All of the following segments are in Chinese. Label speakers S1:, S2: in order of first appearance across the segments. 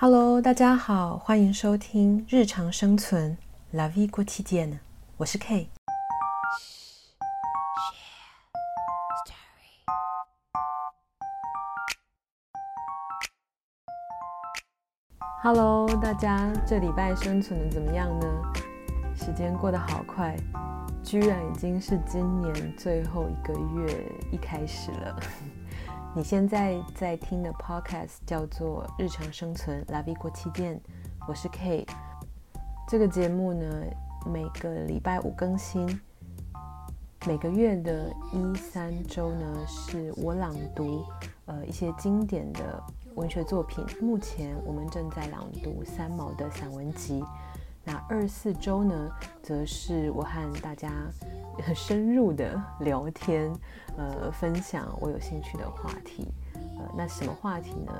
S1: Hello，大家好，欢迎收听日常生存 La Vie Quotidienne，我是 K。Hello，大家这礼拜生存的怎么样呢？时间过得好快，居然已经是今年最后一个月一开始了。你现在在听的 podcast 叫做《日常生存 La Vie Quotidienne》，我是 K。这个节目呢，每个礼拜五更新，每个月的一三周呢，是我朗读呃一些经典的文学作品。目前我们正在朗读三毛的散文集。那二四周呢，则是我和大家很深入的聊天，呃，分享我有兴趣的话题。呃，那什么话题呢？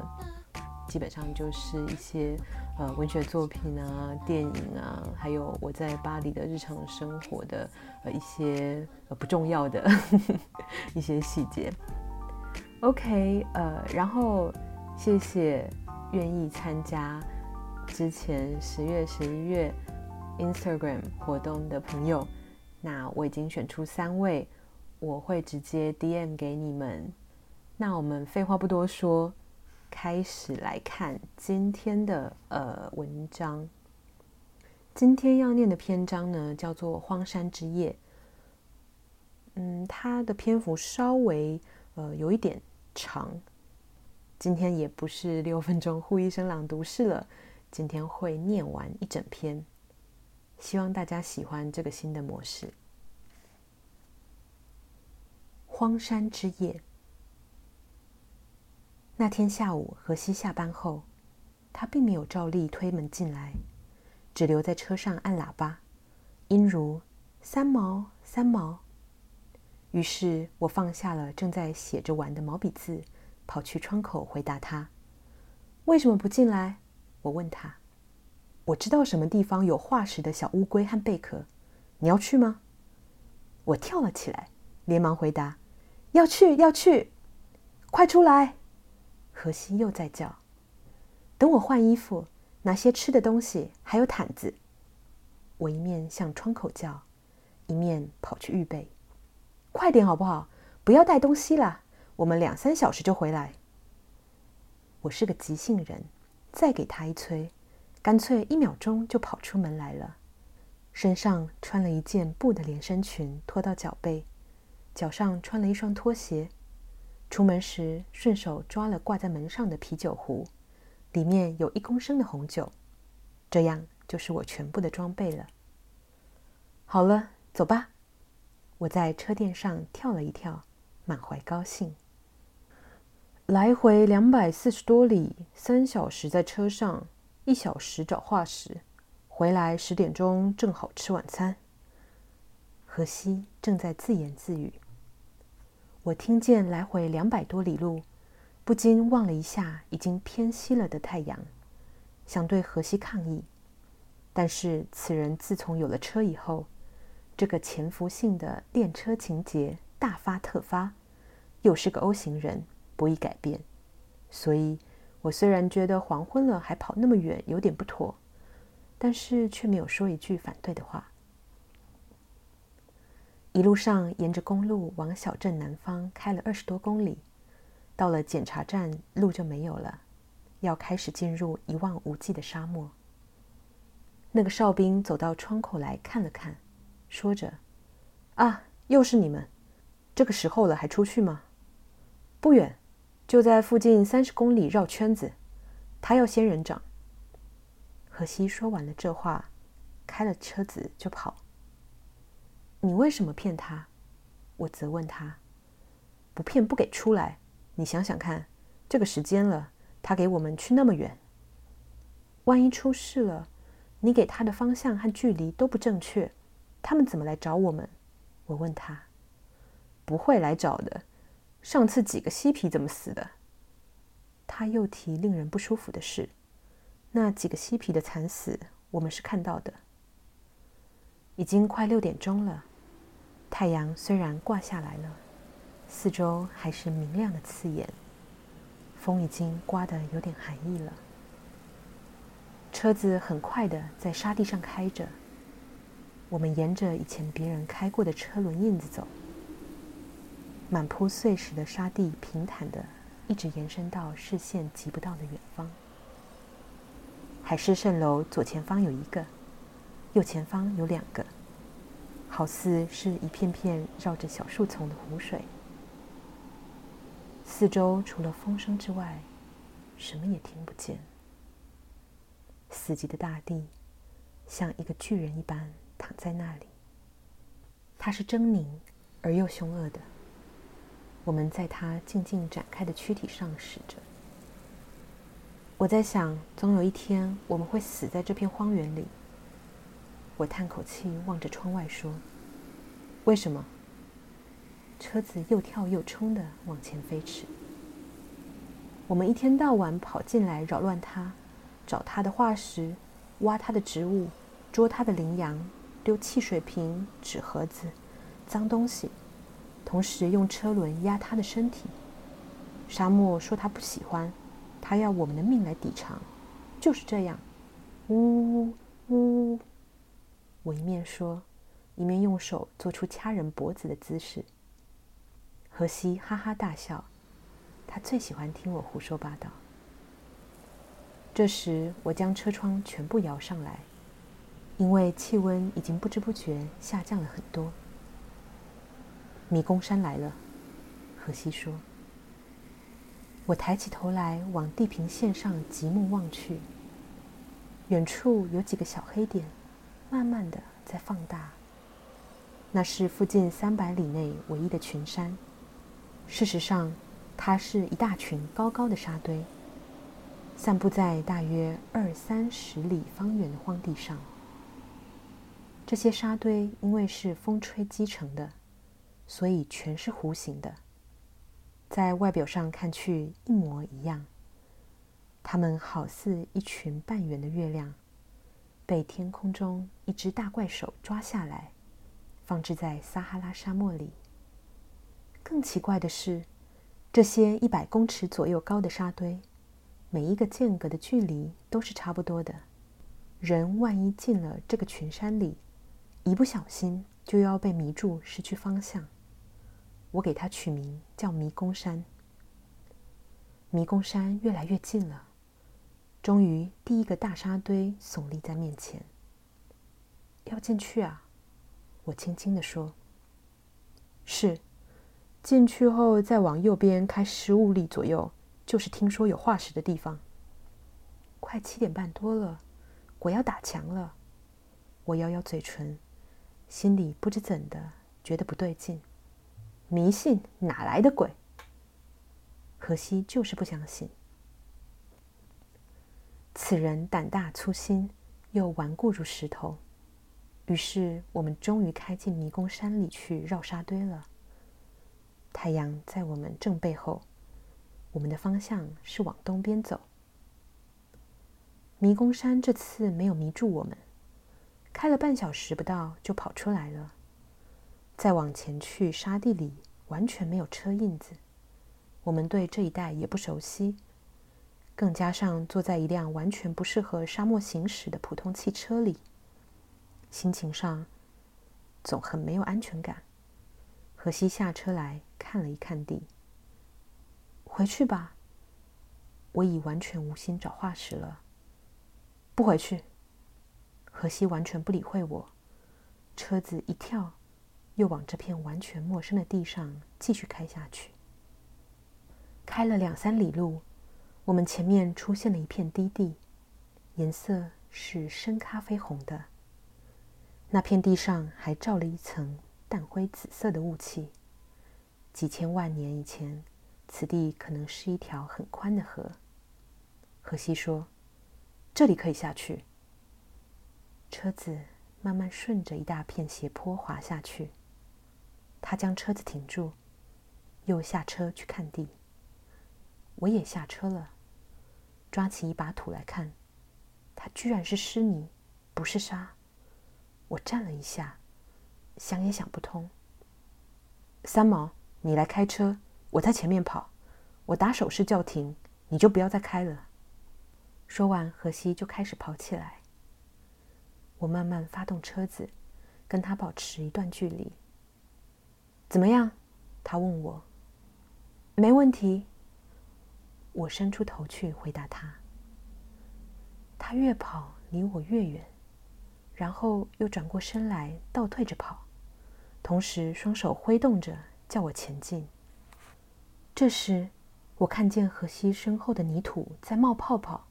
S1: 基本上就是一些呃文学作品啊、电影啊，还有我在巴黎的日常生活的呃一些呃不重要的 一些细节。OK，呃，然后谢谢愿意参加。之前十月、十一月 Instagram 活动的朋友，那我已经选出三位，我会直接 DM 给你们。那我们废话不多说，开始来看今天的呃文章。今天要念的篇章呢，叫做《荒山之夜》。嗯，它的篇幅稍微呃有一点长，今天也不是六分钟护一生朗读式了。今天会念完一整篇，希望大家喜欢这个新的模式。荒山之夜。那天下午，荷西下班后，他并没有照例推门进来，只留在车上按喇叭，音如三毛三毛。于是我放下了正在写着玩的毛笔字，跑去窗口回答他：“为什么不进来？”我问他：“我知道什么地方有化石的小乌龟和贝壳，你要去吗？”我跳了起来，连忙回答：“要去，要去！快出来！”荷西又在叫：“等我换衣服，拿些吃的东西，还有毯子。”我一面向窗口叫，一面跑去预备：“快点好不好？不要带东西了，我们两三小时就回来。”我是个急性人。再给他一催，干脆一秒钟就跑出门来了。身上穿了一件布的连身裙，拖到脚背，脚上穿了一双拖鞋。出门时顺手抓了挂在门上的啤酒壶，里面有一公升的红酒。这样就是我全部的装备了。好了，走吧。我在车垫上跳了一跳，满怀高兴。来回两百四十多里，三小时在车上，一小时找化石，回来十点钟正好吃晚餐。荷西正在自言自语。我听见来回两百多里路，不禁望了一下已经偏西了的太阳，想对荷西抗议，但是此人自从有了车以后，这个潜伏性的练车情节大发特发，又是个 O 型人。不易改变，所以我虽然觉得黄昏了还跑那么远有点不妥，但是却没有说一句反对的话。一路上沿着公路往小镇南方开了二十多公里，到了检查站，路就没有了，要开始进入一望无际的沙漠。那个哨兵走到窗口来看了看，说着：“啊，又是你们，这个时候了还出去吗？不远。”就在附近三十公里绕圈子，他要仙人掌。荷西说完了这话，开了车子就跑。你为什么骗他？我责问他。不骗不给出来。你想想看，这个时间了，他给我们去那么远，万一出事了，你给他的方向和距离都不正确，他们怎么来找我们？我问他。不会来找的。上次几个嬉皮怎么死的？他又提令人不舒服的事。那几个嬉皮的惨死，我们是看到的。已经快六点钟了，太阳虽然挂下来了，四周还是明亮的刺眼。风已经刮得有点寒意了。车子很快的在沙地上开着，我们沿着以前别人开过的车轮印子走，满铺碎石的沙地平坦的，一直延伸到视线及不到的远方。海市蜃楼左前方有一个，右前方有两个，好似是一片片绕着小树丛的湖水。四周除了风声之外，什么也听不见。死寂的大地，像一个巨人一般躺在那里。他是狰狞而又凶恶的。我们在它静静展开的躯体上驶着。我在想，总有一天我们会死在这片荒原里。我叹口气，望着窗外说：“为什么？”车子又跳又冲的往前飞驰。我们一天到晚跑进来扰乱它，找它的化石，挖它的植物，捉它的羚羊，丢汽水瓶、纸盒子、脏东西，同时用车轮压他的身体。沙漠说他不喜欢。他要我们的命来抵偿，就是这样。呜呜呜！我一面说，一面用手做出掐人脖子的姿势。荷西哈哈大笑，他最喜欢听我胡说八道。这时，我将车窗全部摇上来，因为气温已经不知不觉下降了很多。迷宫山来了，荷西说。我抬起头来，往地平线上极目望去。远处有几个小黑点，慢慢的在放大。那是附近三百里内唯一的群山。事实上，它是一大群高高的沙堆，散布在大约二三十里方圆的荒地上。这些沙堆因为是风吹积成的，所以全是弧形的。在外表上看去一模一样，它们好似一群半圆的月亮，被天空中一只大怪手抓下来，放置在撒哈拉沙漠里。更奇怪的是，这些一百公尺左右高的沙堆，每一个间隔的距离都是差不多的。人万一进了这个群山里，一不小心就要被迷住，失去方向。我给它取名叫迷宫山。迷宫山越来越近了，终于第一个大沙堆耸立在面前。要进去啊！我轻轻地说：“是。”进去后再往右边开十五里左右，就是听说有化石的地方。快七点半多了，鬼要打墙了。我咬咬嘴唇，心里不知怎的觉得不对劲。迷信哪来的鬼？荷西就是不相信。此人胆大粗心，又顽固如石头。于是我们终于开进迷宫山里去绕沙堆了。太阳在我们正背后，我们的方向是往东边走。迷宫山这次没有迷住我们，开了半小时不到就跑出来了。再往前去，沙地里完全没有车印子。我们对这一带也不熟悉，更加上坐在一辆完全不适合沙漠行驶的普通汽车里，心情上总很没有安全感。荷西下车来看了一看地，回去吧。我已完全无心找化石了。不回去。荷西完全不理会我，车子一跳。又往这片完全陌生的地上继续开下去。开了两三里路，我们前面出现了一片低地，颜色是深咖啡红的。那片地上还罩了一层淡灰紫色的雾气。几千万年以前，此地可能是一条很宽的河。荷西说：“这里可以下去。”车子慢慢顺着一大片斜坡滑下去。他将车子停住，又下车去看地。我也下车了，抓起一把土来看，它居然是湿泥，不是沙。我站了一下，想也想不通。三毛，你来开车，我在前面跑。我打手势叫停，你就不要再开了。说完，荷西就开始跑起来。我慢慢发动车子，跟他保持一段距离。怎么样？他问我。没问题。我伸出头去回答他。他越跑离我越远，然后又转过身来倒退着跑，同时双手挥动着叫我前进。这时，我看见荷西身后的泥土在冒泡泡，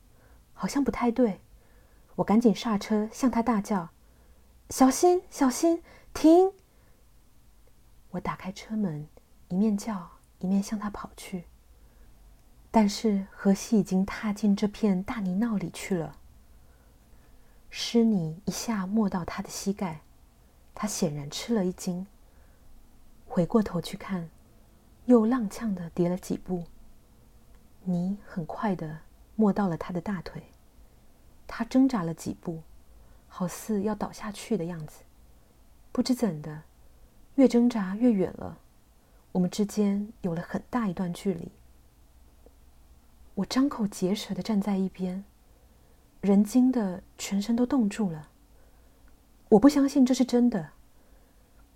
S1: 好像不太对。我赶紧刹车，向他大叫：“小心，小心，停！”我打开车门，一面叫，一面向他跑去。但是荷西已经踏进这片大泥淖里去了，湿泥一下没到他的膝盖，他显然吃了一惊。回过头去看，又踉跄地跌了几步。泥很快地没到了他的大腿，他挣扎了几步，好似要倒下去的样子。不知怎的，越挣扎越远了，我们之间有了很大一段距离。我张口结舌地站在一边，人惊得全身都冻住了。我不相信这是真的，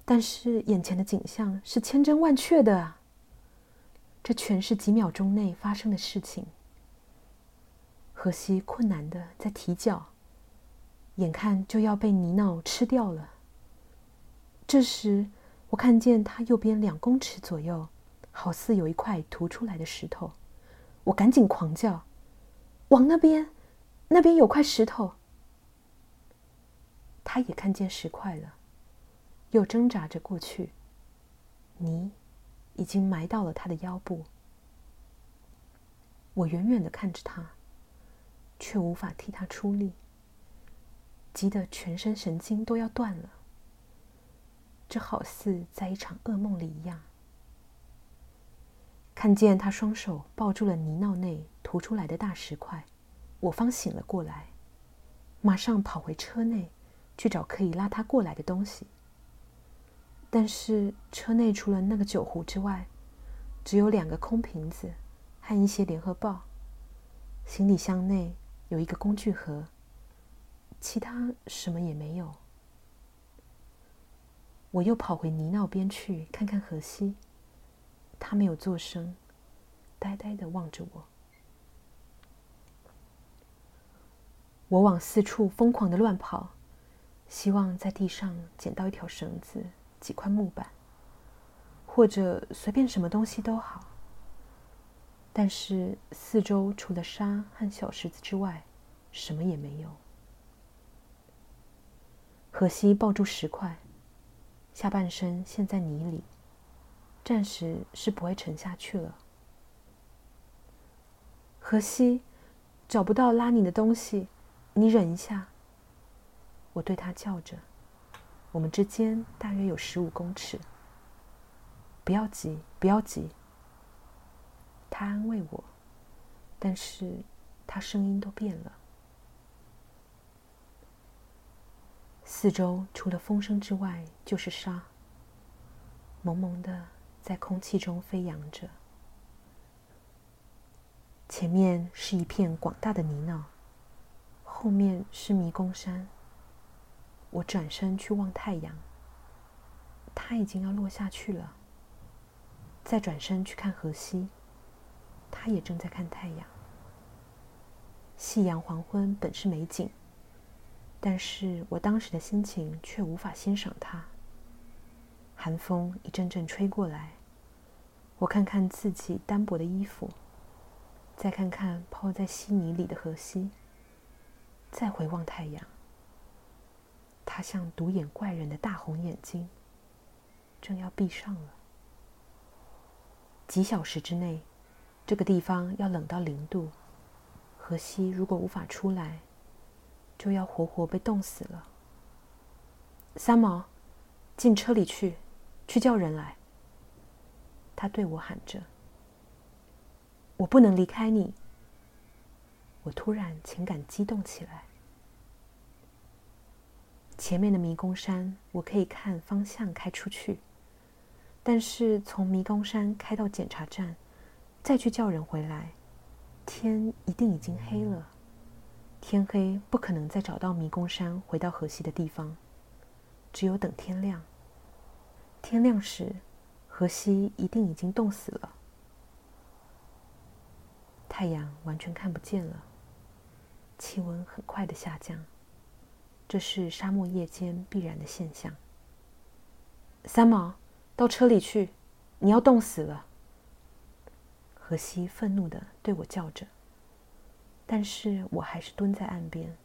S1: 但是眼前的景象是千真万确的啊！这全是几秒钟内发生的事情。荷西困难的在提脚，眼看就要被泥淖吃掉了。这时，我看见他右边两公尺左右，好似有一块凸出来的石头。我赶紧狂叫：“往那边，那边有块石头！”他也看见石块了，又挣扎着过去。泥。已经埋到了他的腰部，我远远的看着他，却无法替他出力，急得全身神经都要断了。这好似在一场噩梦里一样。看见他双手抱住了泥淖内凸出来的大石块，我方醒了过来，马上跑回车内去找可以拉他过来的东西。但是车内除了那个酒壶之外，只有两个空瓶子和一些联合报。行李箱内有一个工具盒，其他什么也没有。我又跑回泥淖边去看看荷西，他没有作声，呆呆地望着我。我往四处疯狂地乱跑，希望在地上捡到一条绳子。几块木板，或者随便什么东西都好。但是四周除了沙和小石子之外，什么也没有。荷西抱住石块，下半身陷在泥里，暂时是不会沉下去了。荷西，找不到拉你的东西，你忍一下。我对他叫着。我们之间大约有十五公尺。不要急，不要急。他安慰我，但是他声音都变了。四周除了风声之外，就是沙，蒙蒙的在空气中飞扬着。前面是一片广大的泥淖，后面是迷宫山。我转身去望太阳，它已经要落下去了。再转身去看荷西，他也正在看太阳。夕阳黄昏本是美景，但是我当时的心情却无法欣赏它。寒风一阵阵吹过来，我看看自己单薄的衣服，再看看泡在稀泥里的荷西，再回望太阳。他像独眼怪人的大红眼睛，正要闭上了。几小时之内，这个地方要冷到零度。荷西如果无法出来，就要活活被冻死了。三毛，进车里去，去叫人来。他对我喊着：“我不能离开你。”我突然情感激动起来。前面的迷宫山，我可以看方向开出去，但是从迷宫山开到检查站，再去叫人回来，天一定已经黑了。天黑不可能再找到迷宫山回到河西的地方，只有等天亮。天亮时，河西一定已经冻死了，太阳完全看不见了，气温很快的下降，这是沙漠夜间必然的现象。三毛，到车里去，你要冻死了！河西愤怒的对我叫着。但是我还是蹲在岸边。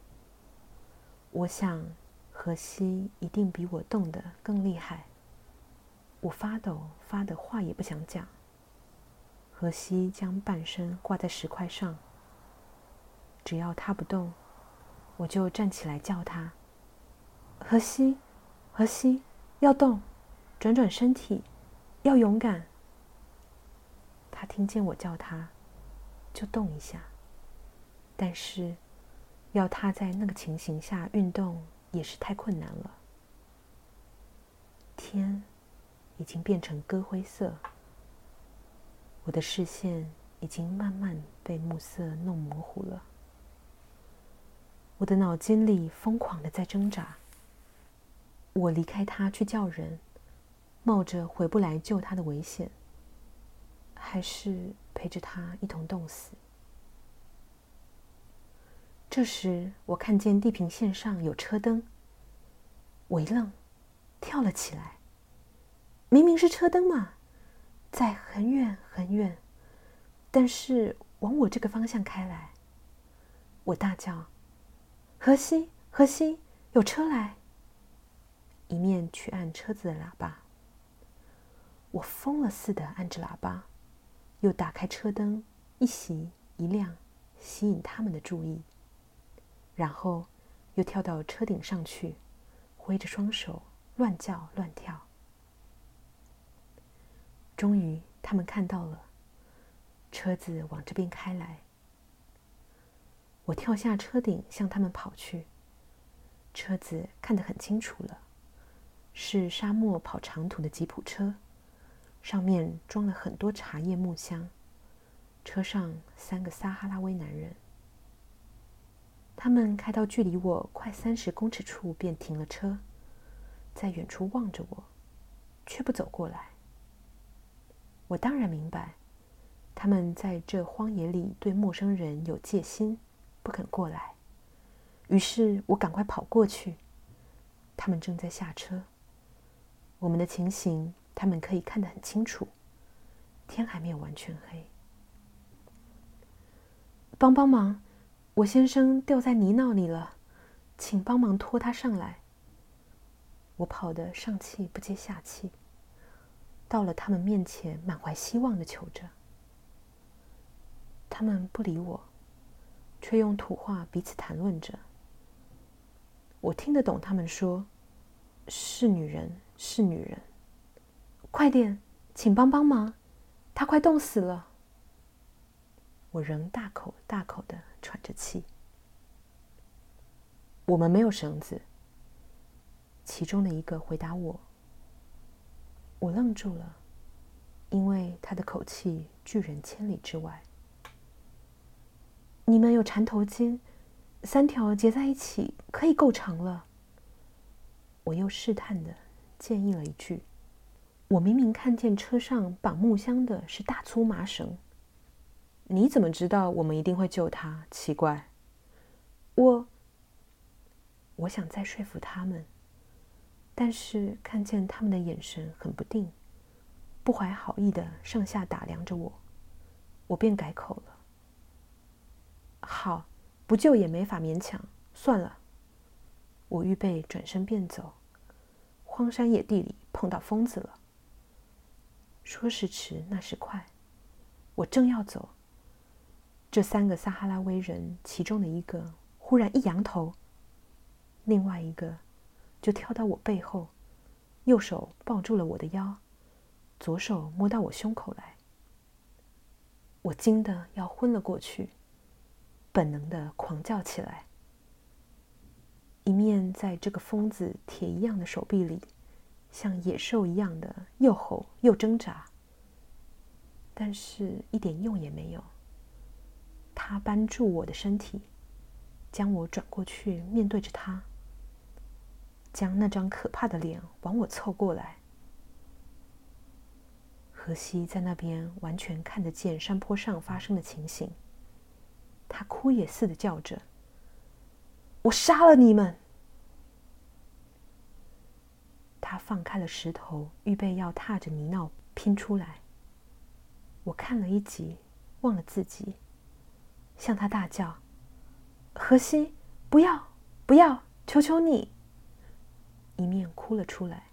S1: 我想，河西一定比我冻得更厉害。我发抖，发的话也不想讲。河西将半身挂在石块上，只要他不动，我就站起来叫他：“河西，河西，要动，转转身体，要勇敢。”他听见我叫他，就动一下。但是，要他在那个情形下运动也是太困难了。天已经变成鸽灰色，我的视线已经慢慢被暮色弄模糊了。我的脑筋里疯狂的在挣扎：我离开他去叫人，冒着回不来救他的危险，还是陪着他一同冻死？这时，我看见地平线上有车灯。我一愣，跳了起来。明明是车灯嘛，在很远很远，但是往我这个方向开来。我大叫：“河西，河西，有车来！”一面去按车子的喇叭。我疯了似的按着喇叭，又打开车灯，一熄一亮，吸引他们的注意。然后，又跳到车顶上去，挥着双手，乱叫乱跳。终于，他们看到了，车子往这边开来。我跳下车顶，向他们跑去。车子看得很清楚了，是沙漠跑长途的吉普车，上面装了很多茶叶木箱，车上三个撒哈拉威男人。他们开到距离我快三十公尺处，便停了车，在远处望着我，却不走过来。我当然明白，他们在这荒野里对陌生人有戒心，不肯过来。于是我赶快跑过去，他们正在下车。我们的情形，他们可以看得很清楚。天还没有完全黑。帮帮忙！我先生掉在泥淖里了，请帮忙拖他上来。我跑得上气不接下气，到了他们面前，满怀希望地求着。他们不理我，却用土话彼此谈论着。我听得懂他们说：“是女人，是女人，快点，请帮帮忙，她快冻死了。”我仍大口大口的喘着气。我们没有绳子。其中的一个回答我。我愣住了，因为他的口气拒人千里之外。你们有缠头巾，三条结在一起可以够长了。我又试探的建议了一句。我明明看见车上绑木箱的是大粗麻绳。你怎么知道我们一定会救他？奇怪，我我想再说服他们，但是看见他们的眼神很不定，不怀好意的上下打量着我，我便改口了。好，不救也没法勉强，算了。我预备转身便走，荒山野地里碰到疯子了。说时迟，那时快，我正要走。这三个撒哈拉威人，其中的一个忽然一扬头，另外一个就跳到我背后，右手抱住了我的腰，左手摸到我胸口来。我惊得要昏了过去，本能的狂叫起来，一面在这个疯子铁一样的手臂里，像野兽一样的又吼又挣扎，但是一点用也没有。他扳住我的身体，将我转过去，面对着他，将那张可怕的脸往我凑过来。荷西在那边完全看得见山坡上发生的情形，他哭也似的叫着：“我杀了你们！”他放开了石头，预备要踏着泥淖拼出来。我看了一集，忘了自己，向他大叫：“荷西，不要，不要，求求你！”一面哭了出来。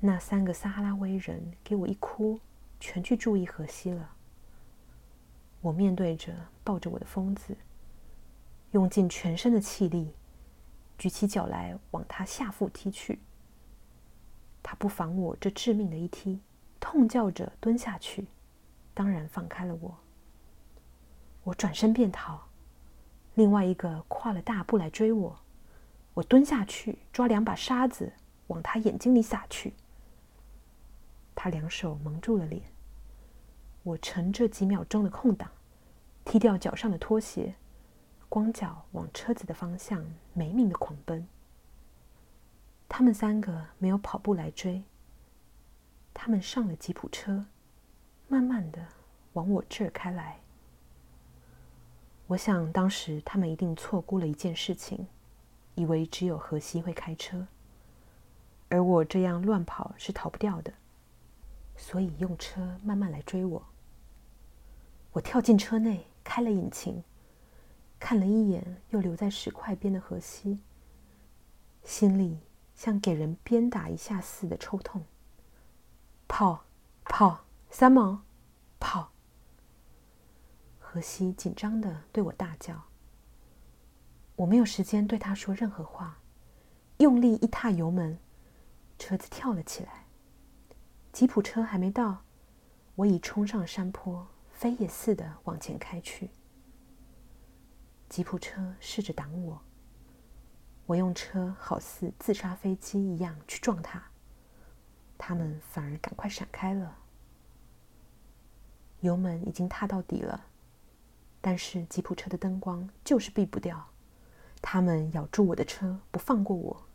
S1: 那三个撒哈拉威人给我一哭，全去注意荷西了。我面对着抱着我的疯子，用尽全身的气力，举起脚来往他下腹踢去。他不防我这致命的一踢，痛叫着蹲下去，当然放开了我。我转身便逃，另外一个跨了大步来追我。我蹲下去抓两把沙子往他眼睛里撒去。他两手蒙住了脸，我趁这几秒钟的空档，踢掉脚上的拖鞋，光脚往车子的方向没命的狂奔。他们三个没有跑步来追，他们上了吉普车，慢慢的往我这儿开来。我想当时他们一定错估了一件事情，以为只有荷西会开车，而我这样乱跑是逃不掉的。所以用车慢慢来追我。我跳进车内，开了引擎，看了一眼又留在石块边的荷西，心里像给人鞭打一下似的抽痛。跑，跑，三毛，跑！荷西紧张的对我大叫。我没有时间对他说任何话，用力一踏油门，车子跳了起来。吉普车还没到，我已冲上山坡，飞也似的往前开去。吉普车试着挡我，我用车好似自杀飞机一样去撞它，他们反而赶快闪开了。油门已经踏到底了，但是吉普车的灯光就是避不掉，他们咬住我的车不放过我，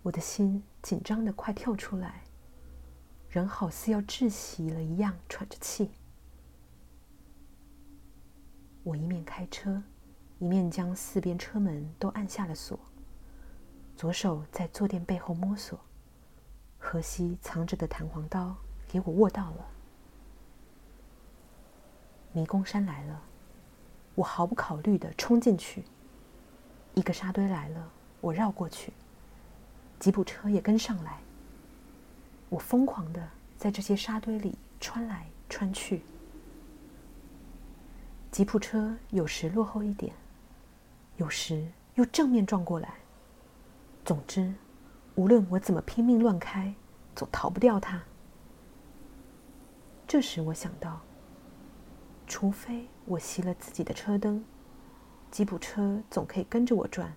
S1: 我的心紧张的快跳出来。人好似要窒息了一样，喘着气。我一面开车，一面将四边车门都按下了锁，左手在坐垫背后摸索。荷西藏着的弹簧刀给我握到了。迷宫山来了，我毫不考虑的冲进去。一个沙堆来了，我绕过去。吉普车也跟上来。我疯狂的在这些沙堆里穿来穿去，吉普车有时落后一点，有时又正面撞过来。总之，无论我怎么拼命乱开，总逃不掉它。这时我想到，除非我熄了自己的车灯，吉普车总可以跟着我转。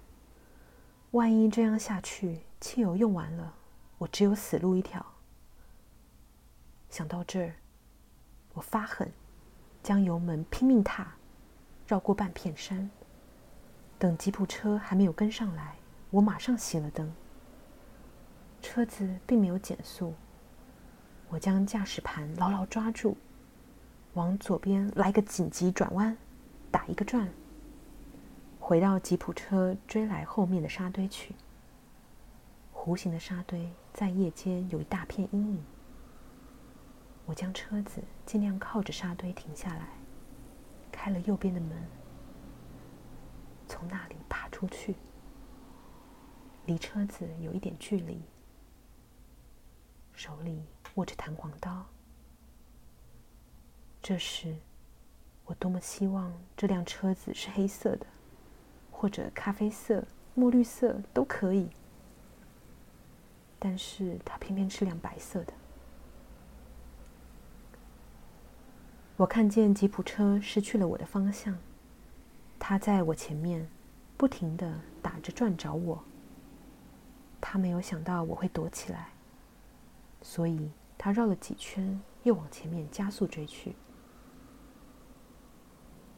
S1: 万一这样下去，汽油用完了，我只有死路一条。想到这儿，我发狠，将油门拼命踏，绕过半片山。等吉普车还没有跟上来，我马上熄了灯。车子并没有减速，我将驾驶盘牢牢抓住，往左边来个紧急转弯，打一个转，回到吉普车追来后面的沙堆去。弧形的沙堆在夜间有一大片阴影。我将车子尽量靠着沙堆停下来，开了右边的门，从那里爬出去，离车子有一点距离，手里握着弹簧刀。这时，我多么希望这辆车子是黑色的，或者咖啡色、墨绿色都可以，但是它偏偏是辆白色的。我看见吉普车失去了我的方向，他在我前面不停地打着转找我。他没有想到我会躲起来，所以他绕了几圈，又往前面加速追去。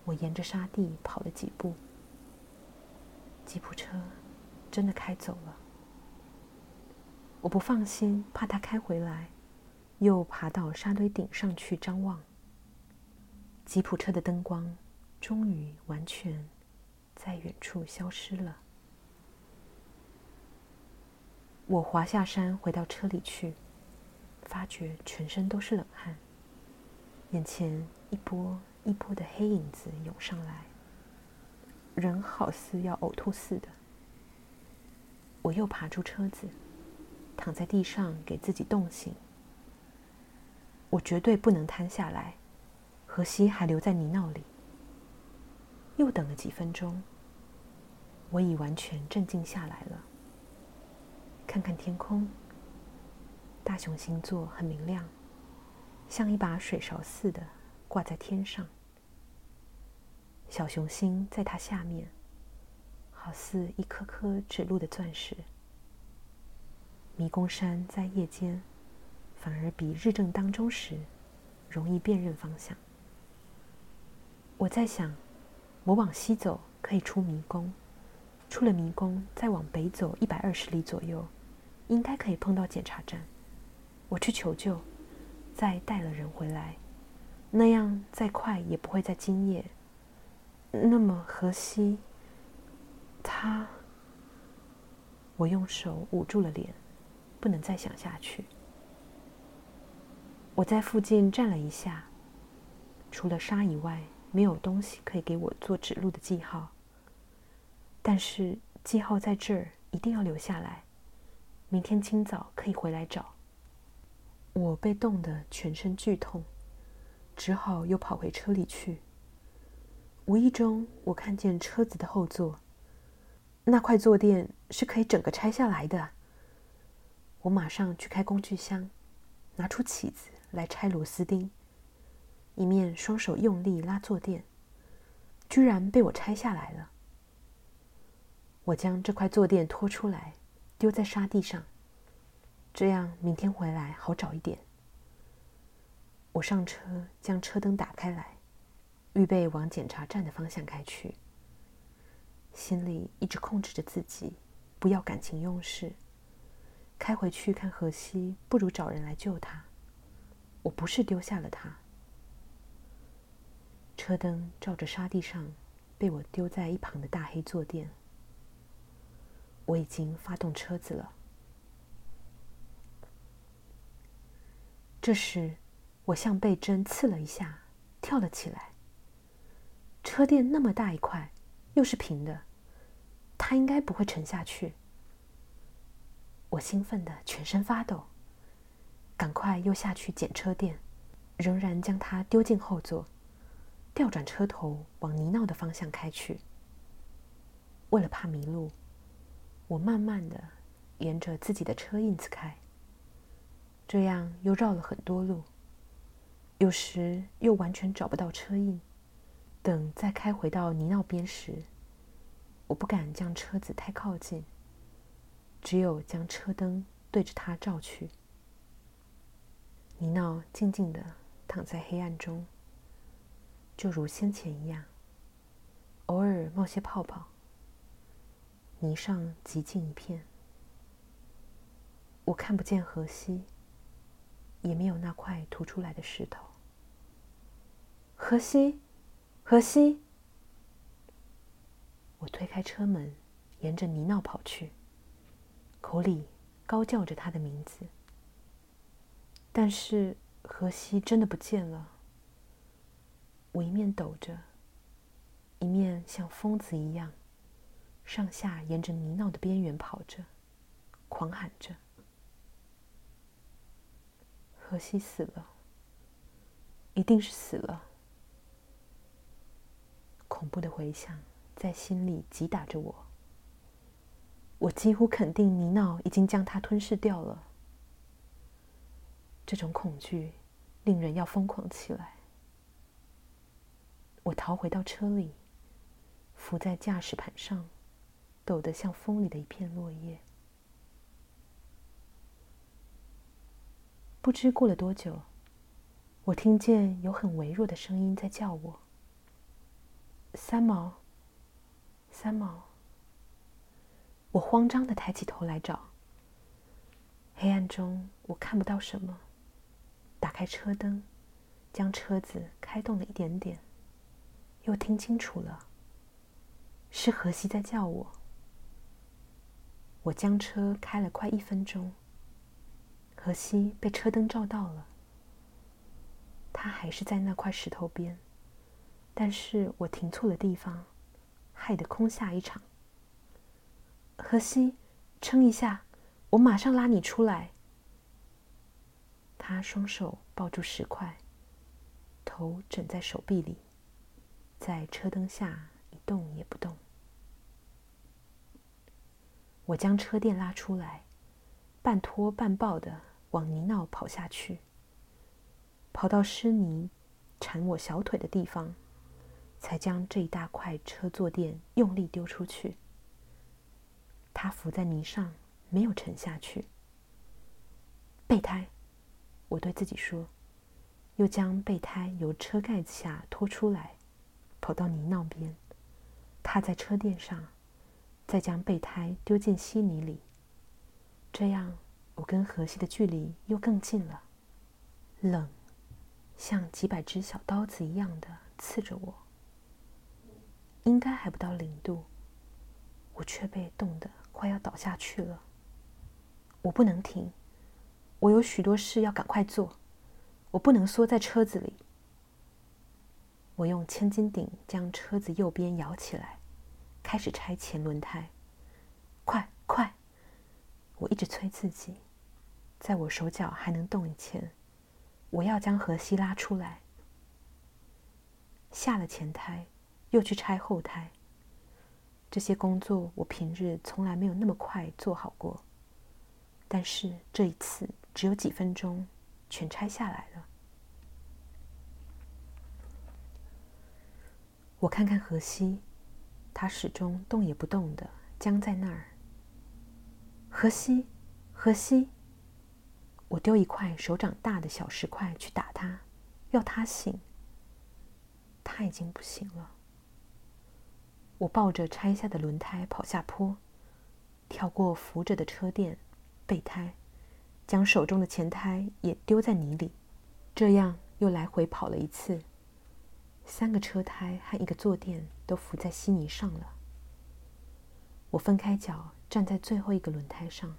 S1: 我沿着沙地跑了几步，吉普车真的开走了。我不放心，怕它开回来，又爬到沙堆顶上去张望。吉普车的灯光终于完全在远处消失了。我滑下山，回到车里去，发觉全身都是冷汗，眼前一波一波的黑影子涌上来，人好似要呕吐似的。我又爬出车子，躺在地上给自己冻醒。我绝对不能瘫下来，荷西还留在泥淖里。又等了几分钟，我已完全镇静下来了。看看天空，大熊星座很明亮，像一把水勺似的挂在天上。小熊星在它下面，好似一颗颗指路的钻石。迷宫山在夜间，反而比日正当中时容易辨认方向。我在想，我往西走可以出迷宫，出了迷宫再往北走一百二十里左右。应该可以碰到检查站，我去求救，再带了人回来，那样再快也不会在今夜。那么荷西，他，我用手捂住了脸，不能再想下去。我在附近站了一下，除了沙以外，没有东西可以给我做指路的记号。但是记号在这儿，一定要留下来。明天清早可以回来找。我被冻得全身剧痛，只好又跑回车里去。无意中，我看见车子的后座，那块坐垫是可以整个拆下来的。我马上去开工具箱，拿出起子来拆螺丝钉，一面双手用力拉坐垫，居然被我拆下来了。我将这块坐垫拖出来。丢在沙地上，这样明天回来好找一点。我上车，将车灯打开来，预备往检查站的方向开去。心里一直控制着自己，不要感情用事。开回去看荷西，不如找人来救他。我不是丢下了他。车灯照着沙地上被我丢在一旁的大黑坐垫。我已经发动车子了。这时，我像被针刺了一下，跳了起来。车垫那么大一块，又是平的，它应该不会沉下去。我兴奋得全身发抖，赶快又下去捡车垫，仍然将它丢进后座，调转车头往泥淖的方向开去。为了怕迷路。我慢慢的沿着自己的车印子开，这样又绕了很多路，有时又完全找不到车印。等再开回到泥淖边时，我不敢将车子太靠近，只有将车灯对着它照去。泥淖静静的躺在黑暗中，就如先前一样，偶尔冒些泡泡。泥上寂静一片，我看不见荷西，也没有那块凸出来的石头。荷西，荷西！我推开车门，沿着泥淖跑去，口里高叫着他的名字。但是荷西真的不见了。我一面抖着，一面像疯子一样。上下沿着泥淖的边缘跑着，狂喊着：“荷西死了，一定是死了！”恐怖的回响在心里击打着我。我几乎肯定泥淖已经将它吞噬掉了。这种恐惧令人要疯狂起来。我逃回到车里，伏在驾驶盘上。抖得像风里的一片落叶。不知过了多久，我听见有很微弱的声音在叫我：“三毛，三毛。我慌张的抬起头来找，黑暗中我看不到什么。打开车灯，将车子开动了一点点，又听清楚了，是荷西在叫我。我将车开了快一分钟，荷西被车灯照到了，他还是在那块石头边。但是我停错了地方，害得空下一场。荷西，撑一下，我马上拉你出来。他双手抱住石块，头枕在手臂里，在车灯下一动也不动。我将车垫拉出来，半拖半抱的往泥淖跑下去，跑到湿泥缠我小腿的地方。才将这一大块车坐垫用力丢出去。它浮在泥上，没有沉下去。备胎，我对自己说，又将备胎由车盖子下拖出来，跑到泥淖边，踏在车垫上，再将备胎丢进稀泥里。这样，我跟荷西的距离又更近了。冷，像几百只小刀子一样的刺着我。应该还不到零度，我却被冻得快要倒下去了。我不能停，我有许多事要赶快做，我不能缩在车子里。我用千斤顶将车子右边摇起来，开始拆前轮胎。快快！我一直催自己，在我手脚还能动以前，我要将荷西拉出来。下了前胎。又去拆后胎，这些工作我平日从来没有那么快做好过，但是这一次只有几分钟，全拆下来了。我看看荷西，他始终动也不动的僵在那儿。荷西，荷西，我丢一块手掌大的小石块去打他，要他醒。他已经不行了。我抱着拆下的轮胎跑下坡，跳过扶着的车垫、备胎，将手中的前胎也丢在泥里，这样又来回跑了一次。三个车胎和一个坐垫都浮在稀泥上了。我分开脚站在最后一个轮胎上，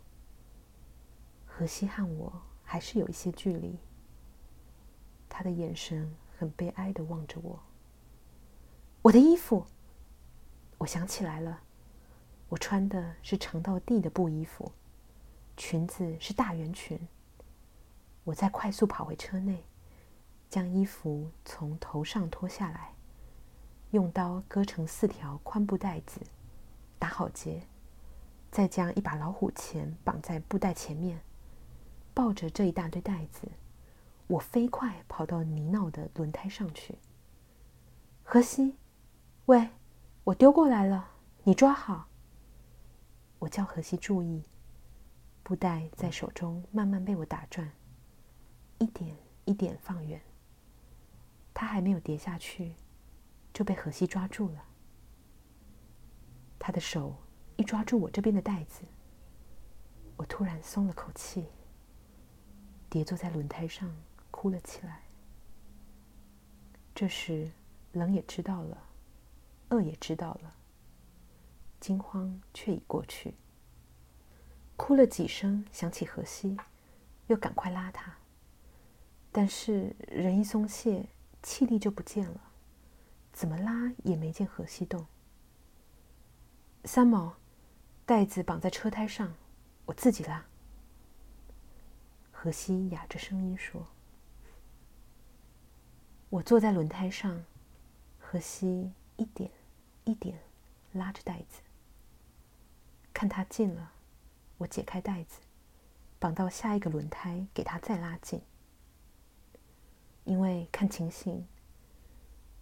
S1: 荷西和我还是有一些距离。他的眼神很悲哀地望着我。我的衣服。我想起来了，我穿的是长到地的布衣服，裙子是大圆裙。我再快速跑回车内，将衣服从头上脱下来，用刀割成四条宽布带子，打好结，再将一把老虎钳绑在布带前面，抱着这一大堆袋子，我飞快跑到泥淖的轮胎上去。荷西，喂！我丢过来了，你抓好。我叫荷西注意，布袋在手中慢慢被我打转，一点一点放远。他还没有跌下去，就被荷西抓住了。他的手一抓住我这边的袋子，我突然松了口气，跌坐在轮胎上哭了起来。这时，冷也知道了。饿也知道了，惊慌却已过去。哭了几声，想起荷西，又赶快拉他。但是人一松懈，气力就不见了，怎么拉也没见荷西动。三毛，带子绑在车胎上，我自己拉。荷西哑着声音说：“我坐在轮胎上，荷西。”一点一点拉着带子，看他近了，我解开带子，绑到下一个轮胎，给他再拉近。因为看情形，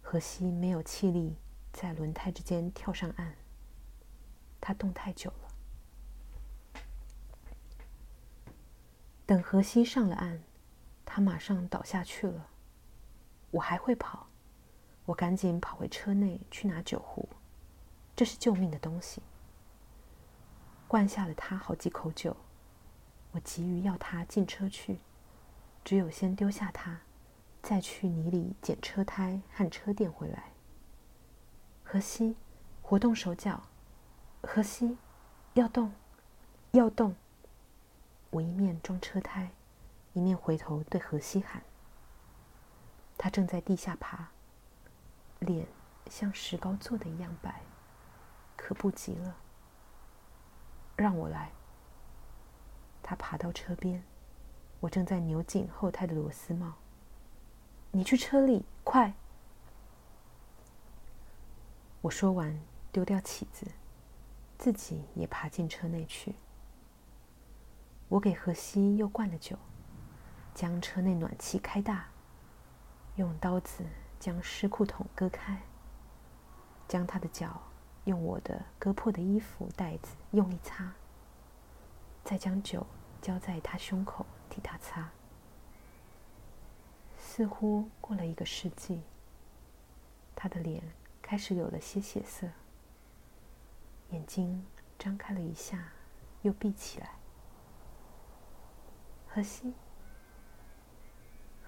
S1: 荷西没有气力在轮胎之间跳上岸，他动太久了。等荷西上了岸，他马上倒下去了。我还会跑。我赶紧跑回车内去拿酒壶，这是救命的东西。灌下了他好几口酒，我急于要他进车去，只有先丢下他，再去泥里捡车胎和车垫回来。荷西，活动手脚，荷西，要动，要动。我一面装车胎，一面回头对荷西喊。他正在地下爬，脸像石膏做的一样白，可不急了。让我来。他爬到车边，我正在扭紧后胎的螺丝帽。你去车里，快！我说完，丢掉起子，自己也爬进车内去。我给荷西又灌了酒，将车内暖气开大，用刀子将湿裤筒割开，将他的脚用我的割破的衣服带子用力擦，再将酒浇在他胸口替他擦。似乎过了一个世纪，他的脸开始有了些血色，眼睛张开了一下，又闭起来。荷西，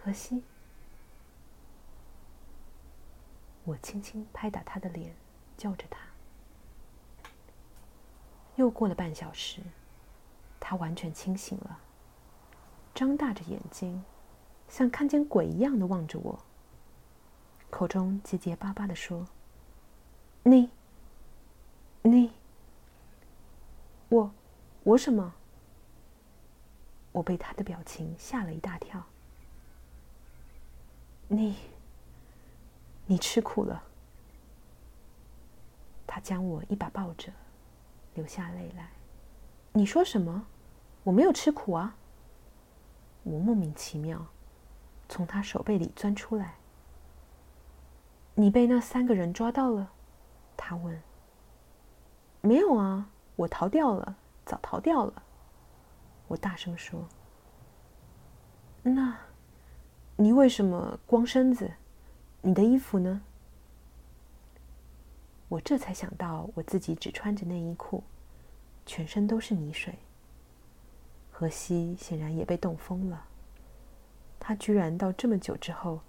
S1: 荷西，我轻轻拍打他的脸，叫着他。又过了半小时，他完全清醒了，张大着眼睛，像看见鬼一样的望着我，口中结结巴巴的说：“你，你，我，我什么？”我被他的表情吓了一大跳。你，你吃苦了。他将我一把抱着，流下泪来。你说什么？我没有吃苦啊。我莫名其妙，从他手背里钻出来。你被那三个人抓到了？他问。没有啊，我逃掉了，早逃掉了。我大声说：“那，你为什么光身子？你的衣服呢？”我这才想到，我自己只穿着内衣裤，全身都是泥水。荷西显然也被冻疯了，他居然到这么久之后，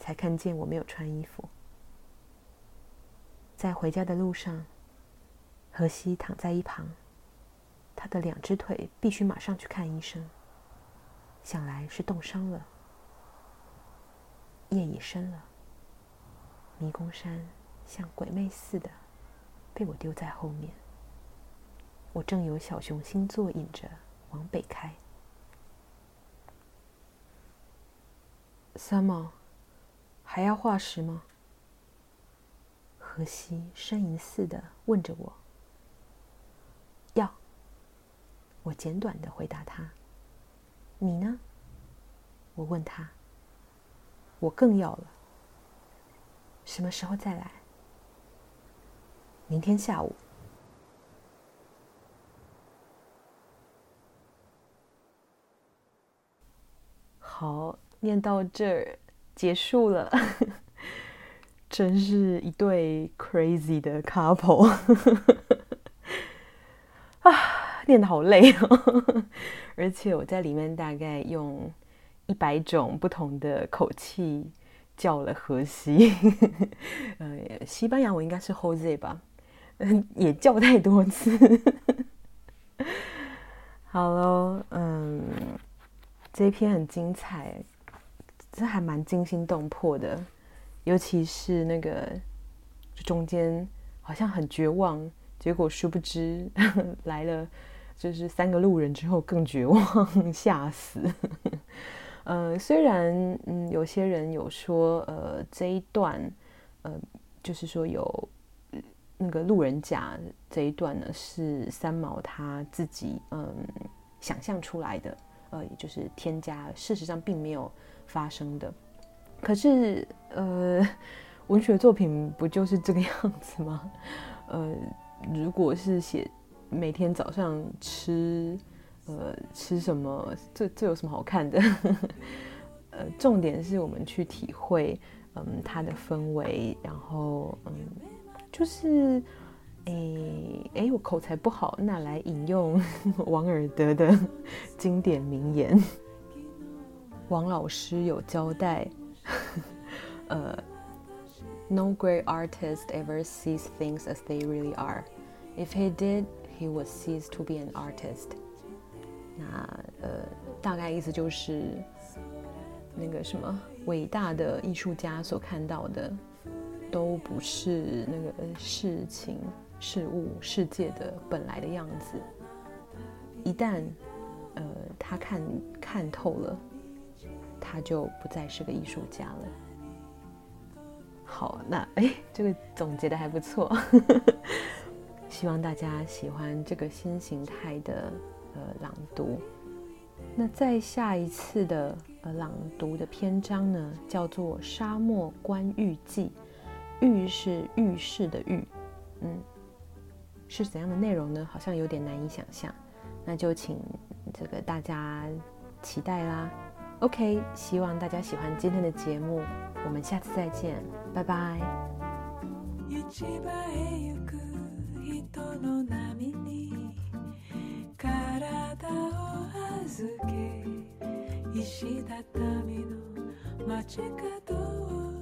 S1: 才看见我没有穿衣服。在回家的路上，荷西躺在一旁。他的两只腿必须马上去看医生，想来是冻伤了。夜已深了，迷宫山像鬼魅似的被我丢在后面。我正由小熊星座引着往北开。三毛，还要化石吗？荷西呻吟似的问着我。要我简短的回答他：“你呢？”我问他：“我更要了。什么时候再来？”明天下午。好，念到这儿结束了，真是一对 crazy 的 couple 啊！念的好累哦，而且我在里面大概用一百种不同的口气叫了荷西，呃，西班牙文应该是 Jose 吧，嗯，也叫太多次。好喽，嗯，这一篇很精彩，这还蛮惊心动魄的，尤其是那个中间好像很绝望，结果殊不知来了。就是三个路人之后更绝望，吓死。呃，虽然嗯，有些人有说，呃，这一段，呃，就是说有那个路人甲这一段呢，是三毛他自己嗯想象出来的，呃，也就是添加，事实上并没有发生的。可是，呃，文学作品不就是这个样子吗？呃，如果是写。每天早上吃，呃，吃什么？这这有什么好看的？呃，重点是我们去体会，嗯，它的氛围，然后嗯，就是，诶诶，我口才不好，那来引用王尔德的经典名言。王老师有交代，呃，No great artist ever sees things as they really are. If he did, he would cease to be an artist. 那呃，大概意思就是，那个什么伟大的艺术家所看到的，都不是那个事情、事物、世界的本来的样子。一旦呃他看看透了，他就不再是个艺术家了。好，那哎，这个总结的还不错，希望大家喜欢这个新形态的。呃，朗读。那在下一次的呃朗读的篇章呢，叫做《沙漠观玉记》，玉是浴室的浴，嗯，是怎样的内容呢？好像有点难以想象。那就请这个大家期待啦。OK，希望大家喜欢今天的节目，我们下次再见，拜拜。
S2: 体を預け石畳の街角を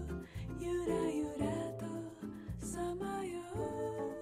S2: ゆらゆらとさまよう。